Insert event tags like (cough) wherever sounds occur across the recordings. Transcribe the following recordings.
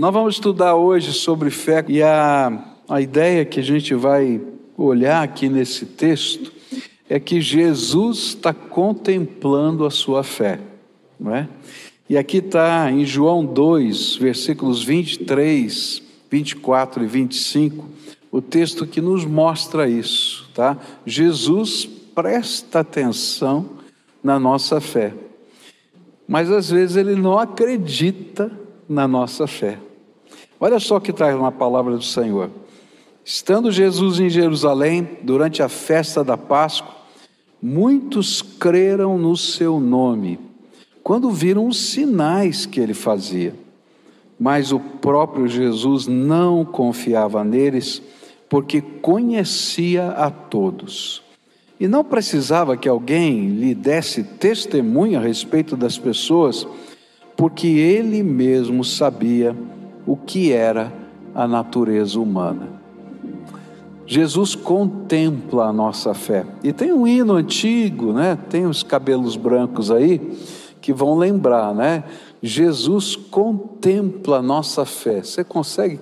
Nós vamos estudar hoje sobre fé e a, a ideia que a gente vai olhar aqui nesse texto é que Jesus está contemplando a sua fé, não é? E aqui está em João 2, versículos 23, 24 e 25, o texto que nos mostra isso, tá? Jesus presta atenção na nossa fé, mas às vezes ele não acredita na nossa fé. Olha só o que traz na palavra do Senhor. Estando Jesus em Jerusalém, durante a festa da Páscoa, muitos creram no seu nome, quando viram os sinais que ele fazia. Mas o próprio Jesus não confiava neles, porque conhecia a todos. E não precisava que alguém lhe desse testemunho a respeito das pessoas, porque ele mesmo sabia o que era a natureza humana. Jesus contempla a nossa fé. E tem um hino antigo, né? Tem os cabelos brancos aí que vão lembrar, né? Jesus contempla a nossa fé. Você consegue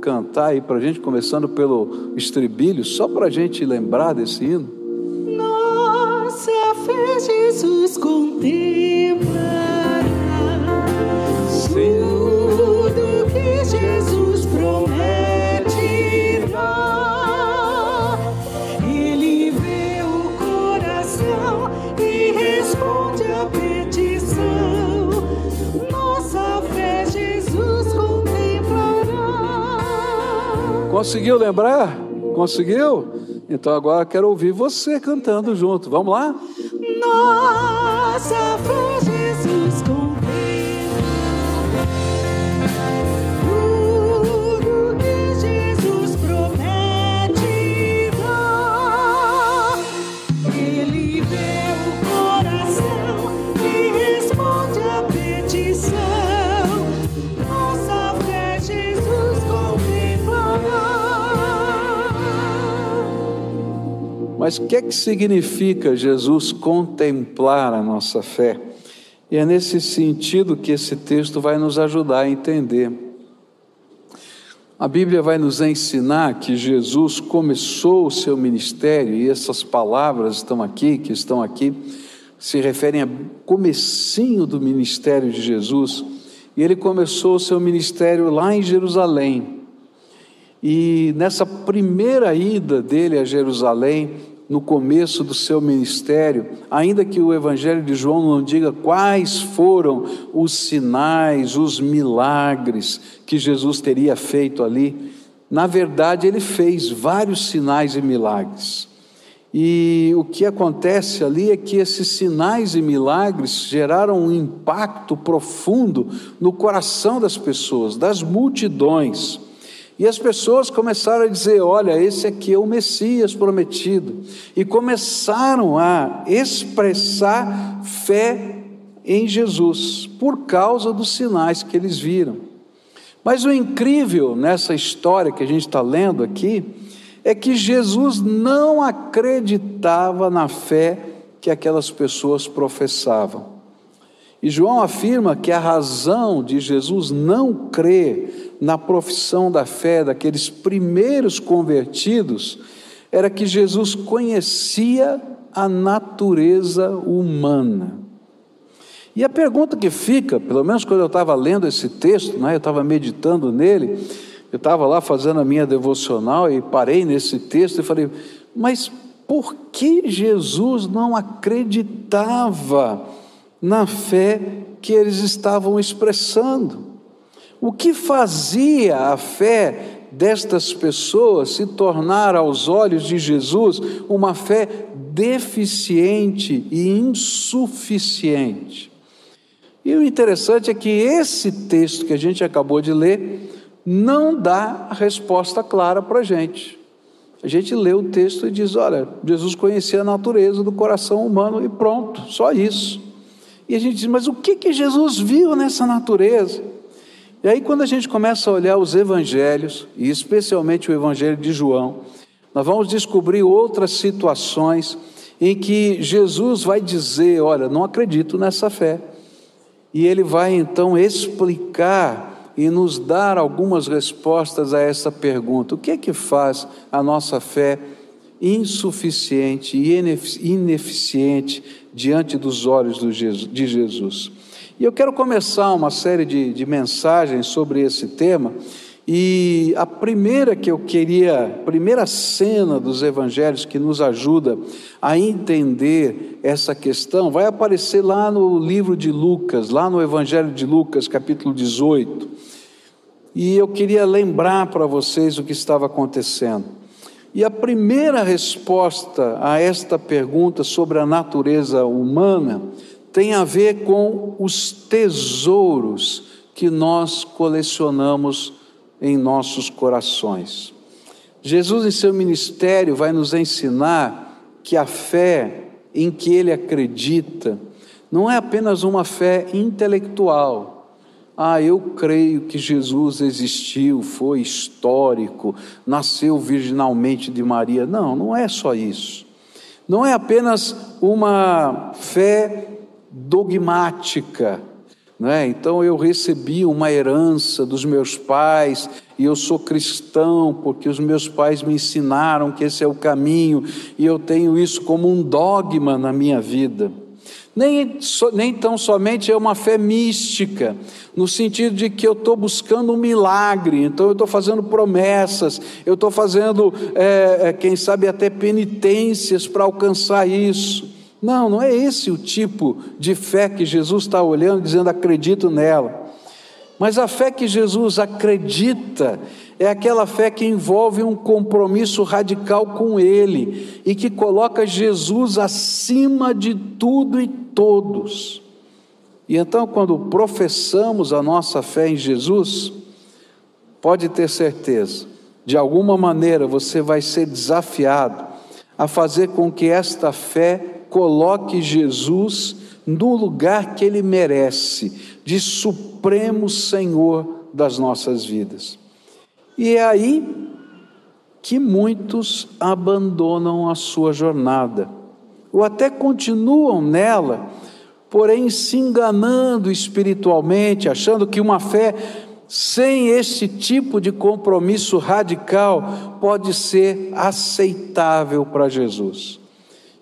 cantar aí para a gente, começando pelo estribilho, só para a gente lembrar desse hino? Nossa fé, Jesus contempla. Conseguiu lembrar? Conseguiu? Então agora quero ouvir você cantando junto. Vamos lá? Nossa Mas o que é que significa Jesus contemplar a nossa fé? E é nesse sentido que esse texto vai nos ajudar a entender. A Bíblia vai nos ensinar que Jesus começou o seu ministério, e essas palavras estão aqui, que estão aqui, se referem ao comecinho do ministério de Jesus, e ele começou o seu ministério lá em Jerusalém. E nessa primeira ida dele a Jerusalém, no começo do seu ministério, ainda que o Evangelho de João não diga quais foram os sinais, os milagres que Jesus teria feito ali, na verdade ele fez vários sinais e milagres. E o que acontece ali é que esses sinais e milagres geraram um impacto profundo no coração das pessoas, das multidões. E as pessoas começaram a dizer: olha, esse aqui é o Messias prometido. E começaram a expressar fé em Jesus, por causa dos sinais que eles viram. Mas o incrível nessa história que a gente está lendo aqui, é que Jesus não acreditava na fé que aquelas pessoas professavam. E João afirma que a razão de Jesus não crer na profissão da fé daqueles primeiros convertidos era que Jesus conhecia a natureza humana. E a pergunta que fica, pelo menos quando eu estava lendo esse texto, né, eu estava meditando nele, eu estava lá fazendo a minha devocional e parei nesse texto e falei, mas por que Jesus não acreditava na fé que eles estavam expressando? O que fazia a fé destas pessoas se tornar aos olhos de Jesus uma fé deficiente e insuficiente? E o interessante é que esse texto que a gente acabou de ler não dá a resposta clara para a gente. A gente lê o texto e diz: olha, Jesus conhecia a natureza do coração humano e pronto, só isso. E a gente diz: mas o que, que Jesus viu nessa natureza? E aí, quando a gente começa a olhar os evangelhos, e especialmente o evangelho de João, nós vamos descobrir outras situações em que Jesus vai dizer: Olha, não acredito nessa fé. E ele vai então explicar e nos dar algumas respostas a essa pergunta: o que é que faz a nossa fé insuficiente e ineficiente diante dos olhos de Jesus? E eu quero começar uma série de, de mensagens sobre esse tema. E a primeira que eu queria, primeira cena dos evangelhos que nos ajuda a entender essa questão, vai aparecer lá no livro de Lucas, lá no Evangelho de Lucas, capítulo 18. E eu queria lembrar para vocês o que estava acontecendo. E a primeira resposta a esta pergunta sobre a natureza humana tem a ver com os tesouros que nós colecionamos em nossos corações. Jesus, em seu ministério, vai nos ensinar que a fé em que ele acredita não é apenas uma fé intelectual. Ah, eu creio que Jesus existiu, foi histórico, nasceu virginalmente de Maria. Não, não é só isso. Não é apenas uma fé dogmática, né? Então eu recebi uma herança dos meus pais e eu sou cristão porque os meus pais me ensinaram que esse é o caminho e eu tenho isso como um dogma na minha vida. Nem, nem tão somente é uma fé mística, no sentido de que eu estou buscando um milagre, então eu estou fazendo promessas, eu estou fazendo, é, é, quem sabe, até penitências para alcançar isso. Não, não é esse o tipo de fé que Jesus está olhando, dizendo acredito nela. Mas a fé que Jesus acredita é aquela fé que envolve um compromisso radical com Ele e que coloca Jesus acima de tudo e todos. E então, quando professamos a nossa fé em Jesus, pode ter certeza, de alguma maneira você vai ser desafiado a fazer com que esta fé coloque Jesus no lugar que ele merece, de supremo Senhor das nossas vidas. E é aí que muitos abandonam a sua jornada, ou até continuam nela, porém se enganando espiritualmente, achando que uma fé sem esse tipo de compromisso radical pode ser aceitável para Jesus.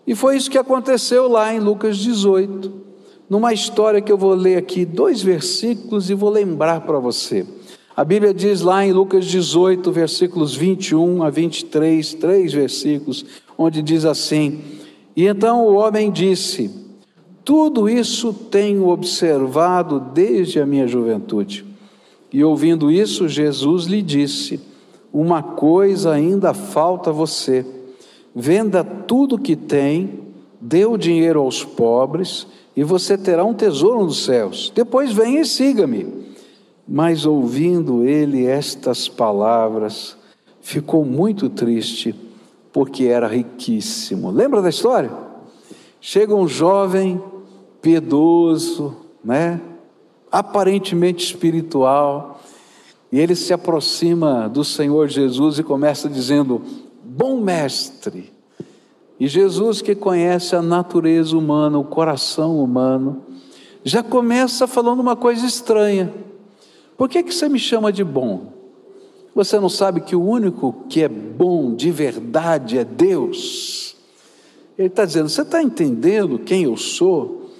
E foi isso que aconteceu lá em Lucas 18, numa história que eu vou ler aqui, dois versículos e vou lembrar para você. A Bíblia diz lá em Lucas 18, versículos 21 a 23, três versículos, onde diz assim: E então o homem disse: Tudo isso tenho observado desde a minha juventude. E ouvindo isso, Jesus lhe disse: Uma coisa ainda falta a você venda tudo que tem, dê o dinheiro aos pobres, e você terá um tesouro nos céus. Depois venha e siga-me. Mas ouvindo ele estas palavras, ficou muito triste, porque era riquíssimo. Lembra da história? Chega um jovem piedoso, né? aparentemente espiritual, e ele se aproxima do Senhor Jesus e começa dizendo: bom mestre. E Jesus, que conhece a natureza humana, o coração humano, já começa falando uma coisa estranha. Por que, que você me chama de bom? Você não sabe que o único que é bom de verdade é Deus? Ele está dizendo: Você está entendendo quem eu sou?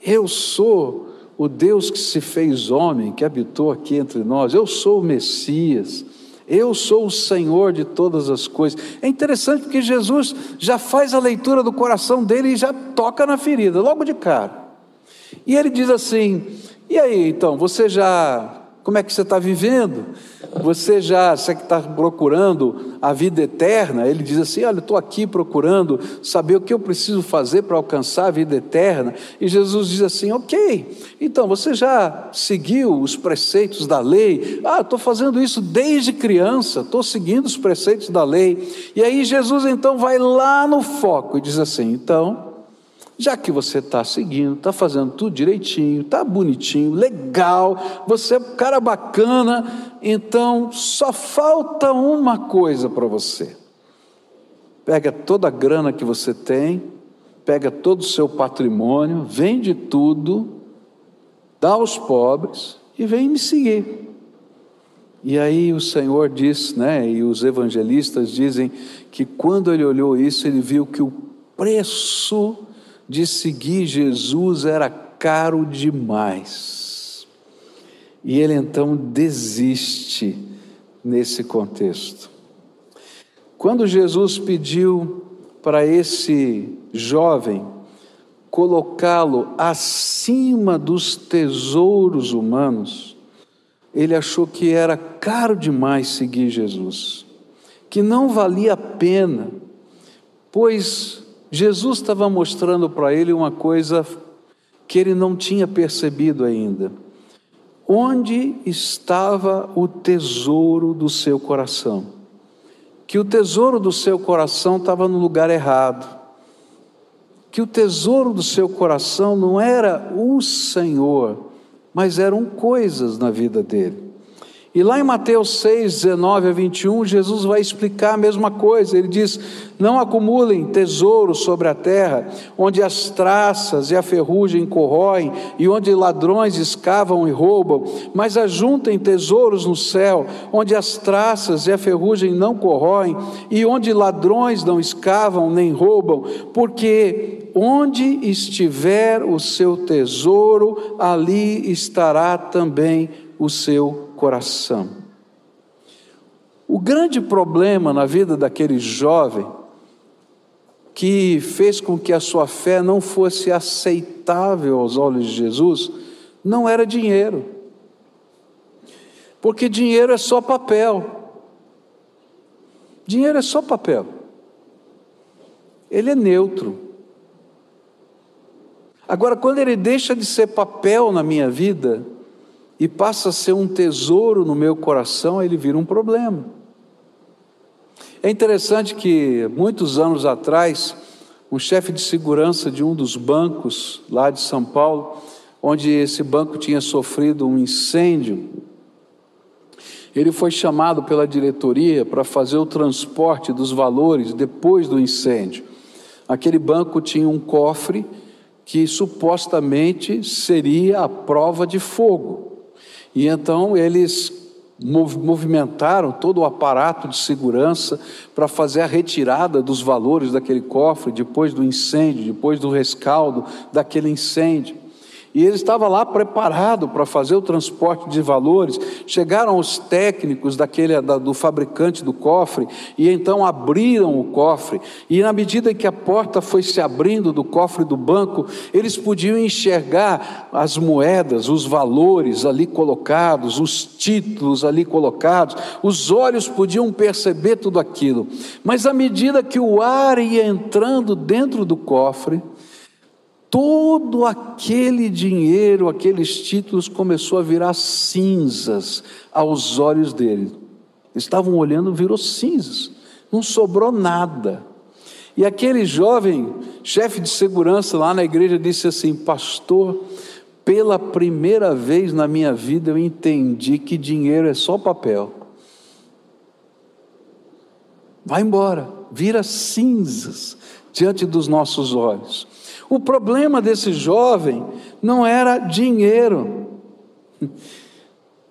Eu sou o Deus que se fez homem, que habitou aqui entre nós. Eu sou o Messias. Eu sou o Senhor de todas as coisas. É interessante porque Jesus já faz a leitura do coração dele e já toca na ferida, logo de cara. E ele diz assim: E aí, então, você já como é que você está vivendo? Você já, você que está procurando a vida eterna, ele diz assim: Olha, estou aqui procurando saber o que eu preciso fazer para alcançar a vida eterna. E Jesus diz assim: Ok, então você já seguiu os preceitos da lei? Ah, estou fazendo isso desde criança, estou seguindo os preceitos da lei. E aí Jesus então vai lá no foco e diz assim: Então, já que você está seguindo, está fazendo tudo direitinho, está bonitinho, legal, você é um cara bacana, então só falta uma coisa para você. Pega toda a grana que você tem, pega todo o seu patrimônio, vende tudo, dá aos pobres e vem me seguir. E aí o Senhor diz, né, e os evangelistas dizem que quando ele olhou isso, ele viu que o preço de seguir Jesus era caro demais. E ele então desiste nesse contexto. Quando Jesus pediu para esse jovem colocá-lo acima dos tesouros humanos, ele achou que era caro demais seguir Jesus, que não valia a pena, pois Jesus estava mostrando para ele uma coisa que ele não tinha percebido ainda. Onde estava o tesouro do seu coração? Que o tesouro do seu coração estava no lugar errado. Que o tesouro do seu coração não era o Senhor, mas eram coisas na vida dele. E lá em Mateus 6, 19 a 21, Jesus vai explicar a mesma coisa. Ele diz: Não acumulem tesouros sobre a terra, onde as traças e a ferrugem corroem, e onde ladrões escavam e roubam, mas ajuntem tesouros no céu, onde as traças e a ferrugem não corroem, e onde ladrões não escavam nem roubam, porque onde estiver o seu tesouro, ali estará também o seu coração. O grande problema na vida daquele jovem que fez com que a sua fé não fosse aceitável aos olhos de Jesus não era dinheiro. Porque dinheiro é só papel. Dinheiro é só papel. Ele é neutro. Agora, quando ele deixa de ser papel na minha vida, e passa a ser um tesouro no meu coração, ele vira um problema. É interessante que muitos anos atrás, um chefe de segurança de um dos bancos lá de São Paulo, onde esse banco tinha sofrido um incêndio, ele foi chamado pela diretoria para fazer o transporte dos valores depois do incêndio. Aquele banco tinha um cofre que supostamente seria a prova de fogo. E então eles movimentaram todo o aparato de segurança para fazer a retirada dos valores daquele cofre depois do incêndio, depois do rescaldo daquele incêndio. E ele estava lá preparado para fazer o transporte de valores. Chegaram os técnicos daquele do fabricante do cofre e então abriram o cofre. E na medida que a porta foi se abrindo do cofre do banco, eles podiam enxergar as moedas, os valores ali colocados, os títulos ali colocados. Os olhos podiam perceber tudo aquilo. Mas à medida que o ar ia entrando dentro do cofre, todo aquele dinheiro, aqueles títulos começou a virar cinzas aos olhos dele. Estavam olhando, virou cinzas, não sobrou nada. E aquele jovem chefe de segurança lá na igreja disse assim: Pastor, pela primeira vez na minha vida eu entendi que dinheiro é só papel. Vai embora, vira cinzas diante dos nossos olhos. O problema desse jovem não era dinheiro.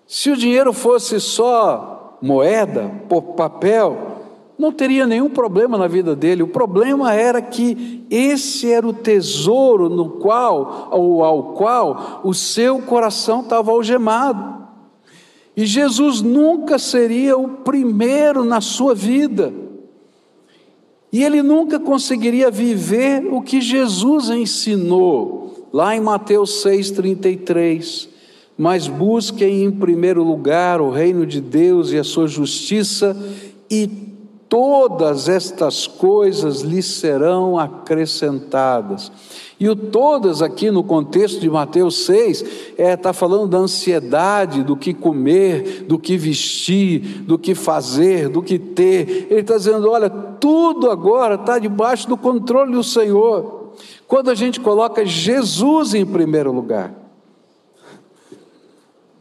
Se o dinheiro fosse só moeda, papel, não teria nenhum problema na vida dele. O problema era que esse era o tesouro no qual ou ao qual o seu coração estava algemado. E Jesus nunca seria o primeiro na sua vida. E ele nunca conseguiria viver o que Jesus ensinou, lá em Mateus 6,33. Mas busquem em primeiro lugar o reino de Deus e a sua justiça, e todas estas coisas lhes serão acrescentadas. E o todas aqui no contexto de Mateus 6 está é, tá falando da ansiedade, do que comer, do que vestir, do que fazer, do que ter. Ele está dizendo: olha, tudo agora está debaixo do controle do Senhor. Quando a gente coloca Jesus em primeiro lugar.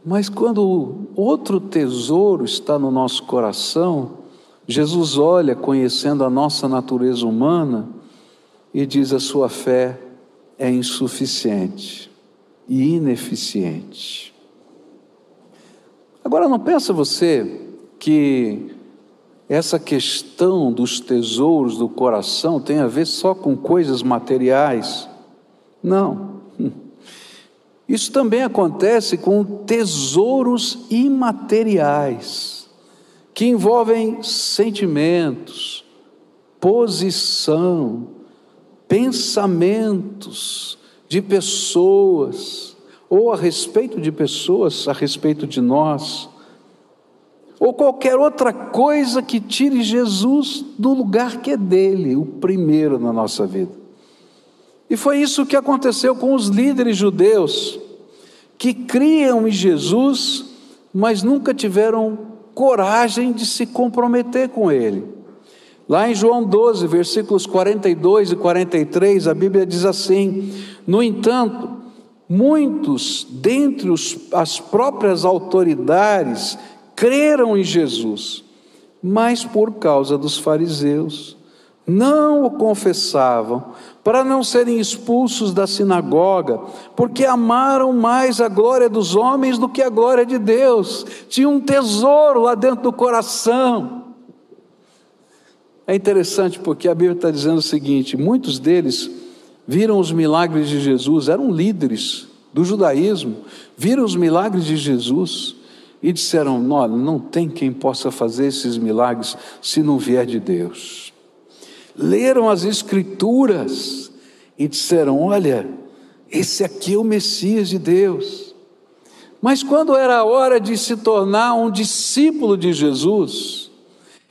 Mas quando outro tesouro está no nosso coração, Jesus olha, conhecendo a nossa natureza humana, e diz: a sua fé é insuficiente e ineficiente. Agora, não pensa você que essa questão dos tesouros do coração tem a ver só com coisas materiais? Não. Isso também acontece com tesouros imateriais, que envolvem sentimentos, posição, pensamentos de pessoas, ou a respeito de pessoas, a respeito de nós, ou qualquer outra coisa que tire Jesus do lugar que é dele, o primeiro na nossa vida. E foi isso que aconteceu com os líderes judeus, que criam em Jesus, mas nunca tiveram coragem de se comprometer com Ele. Lá em João 12, versículos 42 e 43, a Bíblia diz assim: No entanto, muitos dentre os, as próprias autoridades creram em Jesus, mas por causa dos fariseus, não o confessavam, para não serem expulsos da sinagoga, porque amaram mais a glória dos homens do que a glória de Deus, tinha um tesouro lá dentro do coração. É interessante porque a Bíblia está dizendo o seguinte: muitos deles viram os milagres de Jesus, eram líderes do judaísmo, viram os milagres de Jesus e disseram: Olha, não tem quem possa fazer esses milagres se não vier de Deus leram as Escrituras e disseram: Olha, esse aqui é o Messias de Deus. Mas quando era a hora de se tornar um discípulo de Jesus,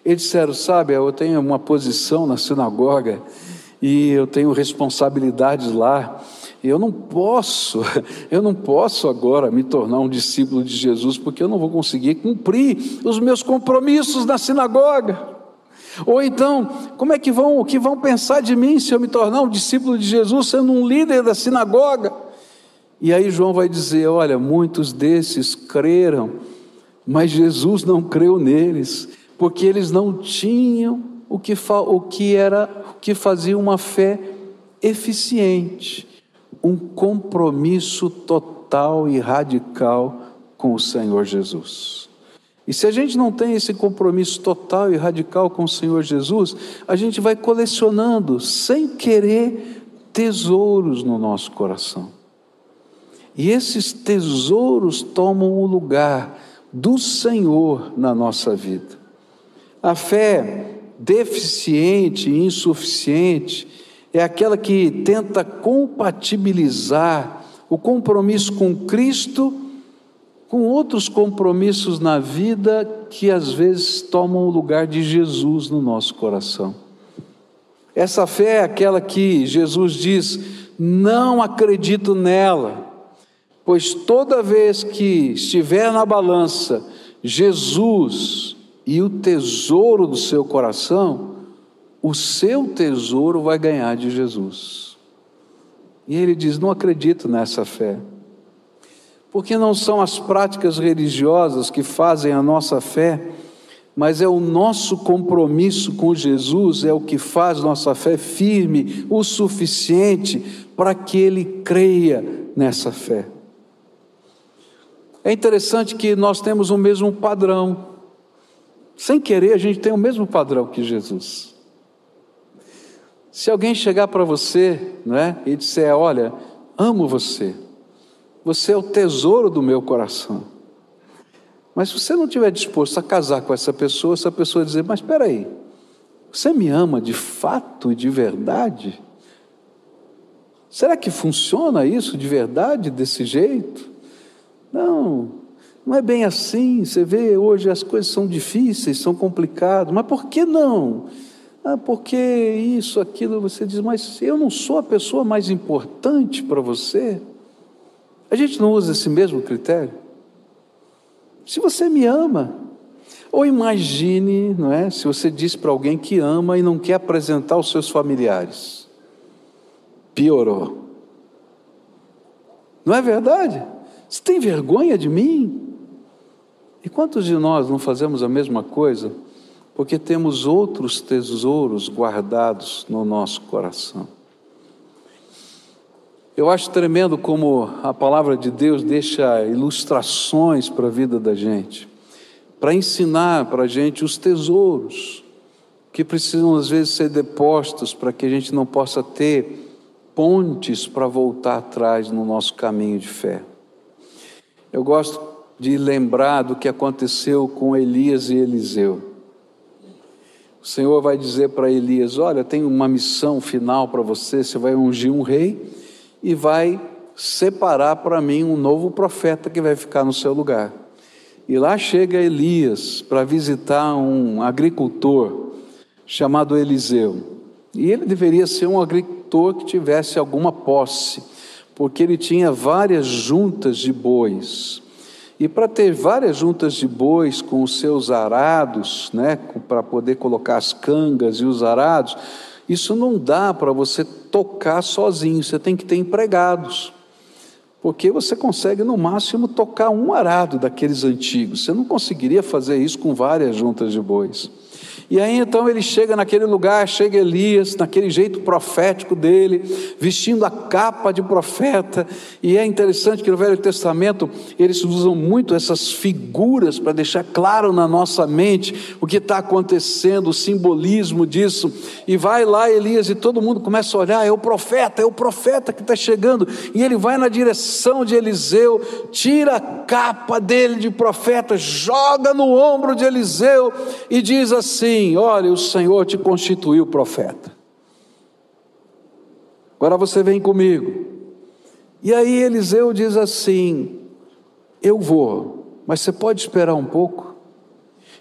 eles disseram: Sabe, eu tenho uma posição na sinagoga e eu tenho responsabilidades lá. Eu não posso, (laughs) eu não posso agora me tornar um discípulo de Jesus, porque eu não vou conseguir cumprir os meus compromissos na sinagoga. Ou então, como é que vão, o que vão pensar de mim se eu me tornar um discípulo de Jesus, sendo um líder da sinagoga? E aí João vai dizer: olha, muitos desses creram, mas Jesus não creu neles, porque eles não tinham o que, o que era, o que fazia uma fé eficiente, um compromisso total e radical com o Senhor Jesus. E se a gente não tem esse compromisso total e radical com o Senhor Jesus, a gente vai colecionando, sem querer, tesouros no nosso coração. E esses tesouros tomam o lugar do Senhor na nossa vida. A fé deficiente e insuficiente é aquela que tenta compatibilizar o compromisso com Cristo com outros compromissos na vida que às vezes tomam o lugar de Jesus no nosso coração. Essa fé é aquela que Jesus diz: não acredito nela, pois toda vez que estiver na balança Jesus e o tesouro do seu coração, o seu tesouro vai ganhar de Jesus. E ele diz: não acredito nessa fé porque não são as práticas religiosas que fazem a nossa fé, mas é o nosso compromisso com Jesus, é o que faz nossa fé firme o suficiente para que ele creia nessa fé. É interessante que nós temos o mesmo padrão. Sem querer, a gente tem o mesmo padrão que Jesus. Se alguém chegar para você né, e disser: Olha, amo você, você é o tesouro do meu coração. Mas se você não estiver disposto a casar com essa pessoa, essa pessoa dizer: Mas espera aí, você me ama de fato e de verdade? Será que funciona isso de verdade, desse jeito? Não, não é bem assim. Você vê hoje as coisas são difíceis, são complicadas, mas por que não? Ah, porque isso, aquilo, você diz, mas eu não sou a pessoa mais importante para você? A gente não usa esse mesmo critério? Se você me ama, ou imagine, não é? Se você diz para alguém que ama e não quer apresentar os seus familiares, piorou. Não é verdade? Você tem vergonha de mim? E quantos de nós não fazemos a mesma coisa porque temos outros tesouros guardados no nosso coração? Eu acho tremendo como a palavra de Deus deixa ilustrações para a vida da gente, para ensinar para a gente os tesouros que precisam às vezes ser depostos para que a gente não possa ter pontes para voltar atrás no nosso caminho de fé. Eu gosto de lembrar do que aconteceu com Elias e Eliseu. O Senhor vai dizer para Elias: Olha, tem uma missão final para você, você vai ungir um rei e vai separar para mim um novo profeta que vai ficar no seu lugar. E lá chega Elias para visitar um agricultor chamado Eliseu. E ele deveria ser um agricultor que tivesse alguma posse, porque ele tinha várias juntas de bois. E para ter várias juntas de bois com os seus arados, né, para poder colocar as cangas e os arados, isso não dá para você tocar sozinho, você tem que ter empregados. Porque você consegue no máximo tocar um arado daqueles antigos. Você não conseguiria fazer isso com várias juntas de bois. E aí então ele chega naquele lugar, chega Elias, naquele jeito profético dele, vestindo a capa de profeta. E é interessante que no Velho Testamento eles usam muito essas figuras para deixar claro na nossa mente o que está acontecendo, o simbolismo disso. E vai lá Elias e todo mundo começa a olhar: é o profeta, é o profeta que está chegando. E ele vai na direção de Eliseu, tira a capa dele de profeta, joga no ombro de Eliseu e diz assim: assim: Olha, o Senhor te constituiu profeta. Agora você vem comigo. E aí Eliseu diz assim: Eu vou, mas você pode esperar um pouco.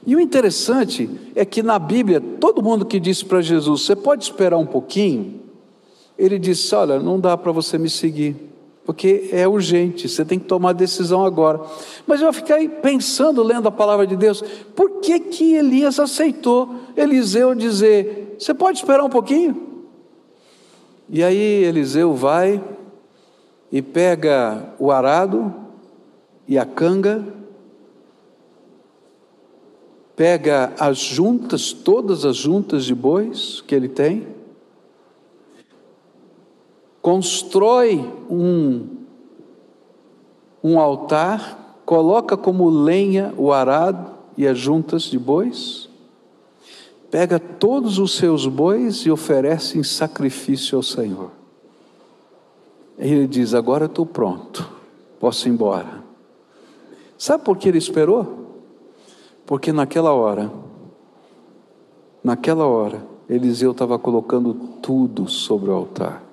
E o interessante é que na Bíblia, todo mundo que disse para Jesus: Você pode esperar um pouquinho? Ele disse: Olha, não dá para você me seguir porque é urgente, você tem que tomar decisão agora. Mas eu fiquei pensando, lendo a palavra de Deus, por que que Elias aceitou Eliseu dizer: Você pode esperar um pouquinho? E aí Eliseu vai e pega o arado e a canga, pega as juntas, todas as juntas de bois que ele tem, constrói um, um altar, coloca como lenha o arado e as juntas de bois, pega todos os seus bois e oferece em sacrifício ao Senhor. Ele diz: Agora estou pronto, posso ir embora. Sabe por que ele esperou? Porque naquela hora, naquela hora, Eliseu estava colocando tudo sobre o altar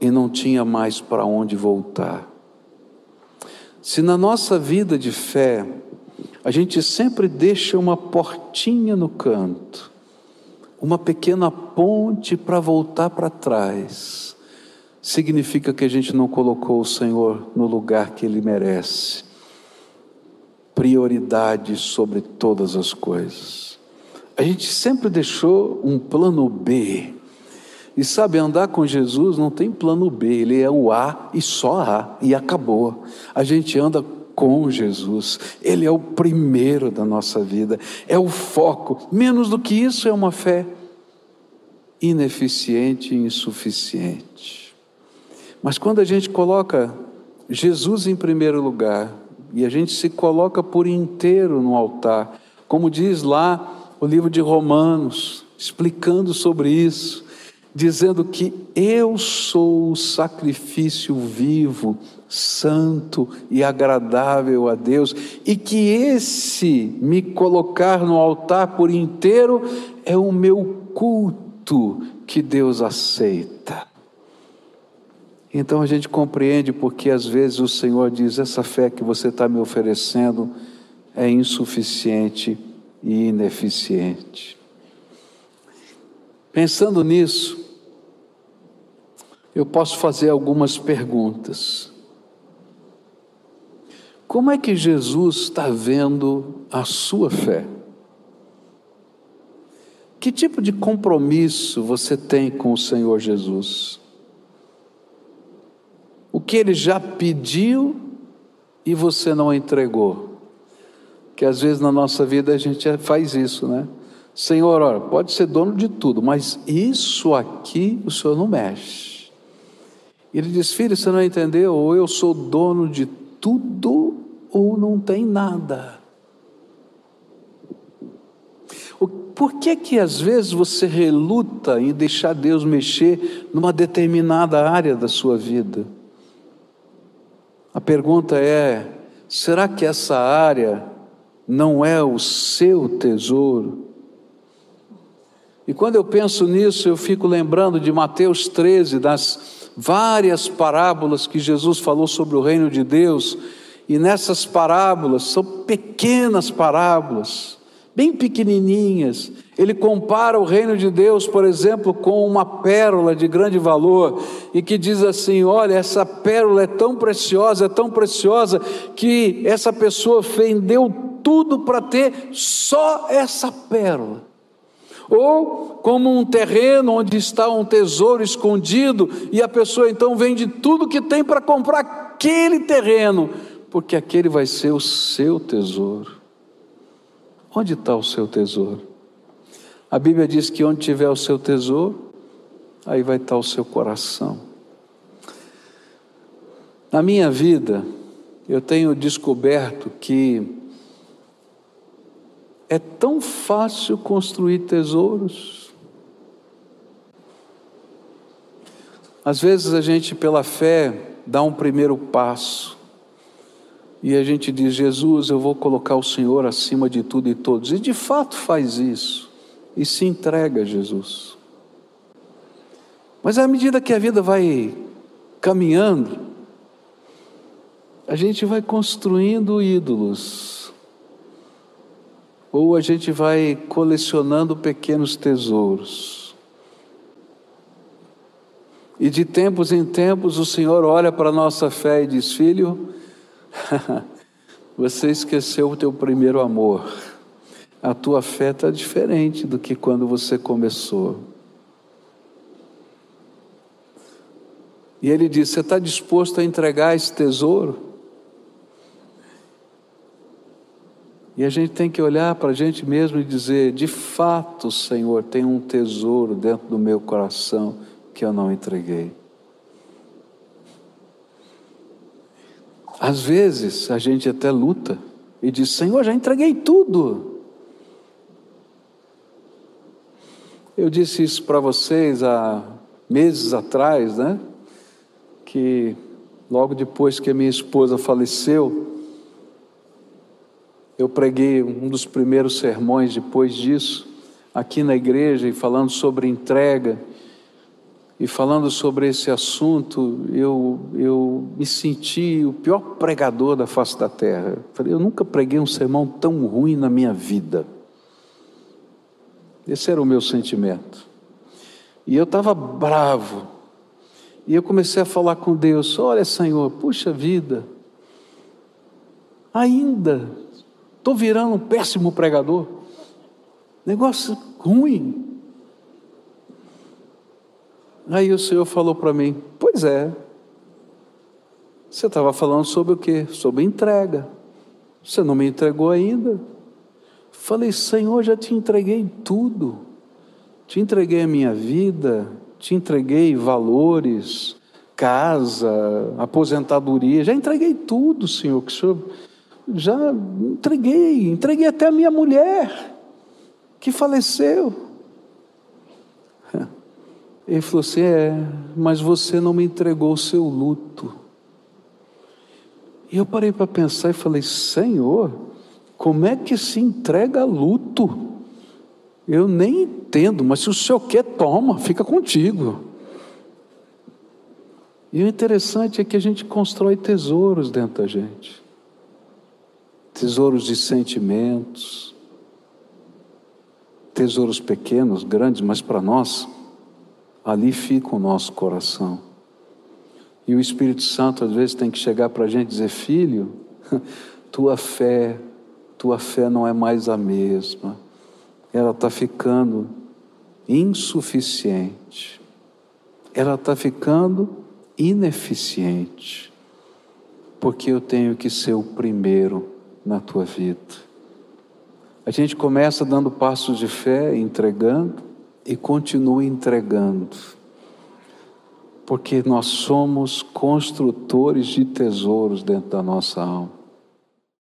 e não tinha mais para onde voltar. Se na nossa vida de fé a gente sempre deixa uma portinha no canto, uma pequena ponte para voltar para trás, significa que a gente não colocou o Senhor no lugar que Ele merece. Prioridade sobre todas as coisas. A gente sempre deixou um plano B e sabe, andar com Jesus não tem plano B, ele é o A e só A, e acabou. A gente anda com Jesus, ele é o primeiro da nossa vida, é o foco. Menos do que isso é uma fé ineficiente e insuficiente. Mas quando a gente coloca Jesus em primeiro lugar e a gente se coloca por inteiro no altar, como diz lá o livro de Romanos, explicando sobre isso, dizendo que eu sou o sacrifício vivo, santo e agradável a Deus, e que esse me colocar no altar por inteiro é o meu culto que Deus aceita. Então a gente compreende porque às vezes o Senhor diz: essa fé que você está me oferecendo é insuficiente e ineficiente. Pensando nisso, eu posso fazer algumas perguntas. Como é que Jesus está vendo a sua fé? Que tipo de compromisso você tem com o Senhor Jesus? O que ele já pediu e você não entregou? Que às vezes na nossa vida a gente faz isso, né? Senhor, olha, pode ser dono de tudo, mas isso aqui o Senhor não mexe. Ele diz: Filho, você não entendeu? Ou eu sou dono de tudo, ou não tem nada. Por que que às vezes você reluta em deixar Deus mexer numa determinada área da sua vida? A pergunta é: será que essa área não é o seu tesouro? E quando eu penso nisso, eu fico lembrando de Mateus 13, das várias parábolas que Jesus falou sobre o reino de Deus, e nessas parábolas, são pequenas parábolas, bem pequenininhas. Ele compara o reino de Deus, por exemplo, com uma pérola de grande valor e que diz assim: olha, essa pérola é tão preciosa, é tão preciosa que essa pessoa vendeu tudo para ter só essa pérola. Ou como um terreno onde está um tesouro escondido e a pessoa então vende tudo que tem para comprar aquele terreno, porque aquele vai ser o seu tesouro. Onde está o seu tesouro? A Bíblia diz que onde tiver o seu tesouro, aí vai estar o seu coração. Na minha vida, eu tenho descoberto que é tão fácil construir tesouros. Às vezes a gente, pela fé, dá um primeiro passo, e a gente diz: Jesus, eu vou colocar o Senhor acima de tudo e todos. E de fato faz isso. E se entrega a Jesus. Mas à medida que a vida vai caminhando, a gente vai construindo ídolos. Ou a gente vai colecionando pequenos tesouros. E de tempos em tempos o Senhor olha para a nossa fé e diz: Filho, (laughs) você esqueceu o teu primeiro amor. A tua fé está diferente do que quando você começou. E ele diz: Você está disposto a entregar esse tesouro? E a gente tem que olhar para a gente mesmo e dizer: De fato, Senhor, tem um tesouro dentro do meu coração que eu não entreguei. Às vezes a gente até luta e diz: Senhor, já entreguei tudo. Eu disse isso para vocês há meses atrás, né? Que logo depois que a minha esposa faleceu, eu preguei um dos primeiros sermões depois disso, aqui na igreja, e falando sobre entrega. E falando sobre esse assunto, eu, eu me senti o pior pregador da face da terra. Eu nunca preguei um sermão tão ruim na minha vida. Esse era o meu sentimento. E eu estava bravo. E eu comecei a falar com Deus: Olha, Senhor, puxa vida, ainda estou virando um péssimo pregador. Negócio ruim. Aí o Senhor falou para mim: Pois é, você estava falando sobre o quê? Sobre entrega. Você não me entregou ainda. Falei, Senhor, já te entreguei tudo. Te entreguei a minha vida, te entreguei valores, casa, aposentadoria, já entreguei tudo, Senhor, que o Senhor já entreguei, entreguei até a minha mulher que faleceu. Ele falou assim: É, mas você não me entregou o seu luto. E eu parei para pensar e falei: Senhor, como é que se entrega luto? Eu nem entendo, mas se o senhor quer, toma, fica contigo. E o interessante é que a gente constrói tesouros dentro da gente tesouros de sentimentos, tesouros pequenos, grandes, mas para nós ali fica o nosso coração. E o Espírito Santo às vezes tem que chegar para a gente e dizer: Filho, (laughs) tua fé, tua fé não é mais a mesma, ela está ficando insuficiente, ela está ficando ineficiente, porque eu tenho que ser o primeiro na tua vida. A gente começa dando passos de fé, entregando, e continue entregando. porque nós somos construtores de tesouros dentro da nossa alma.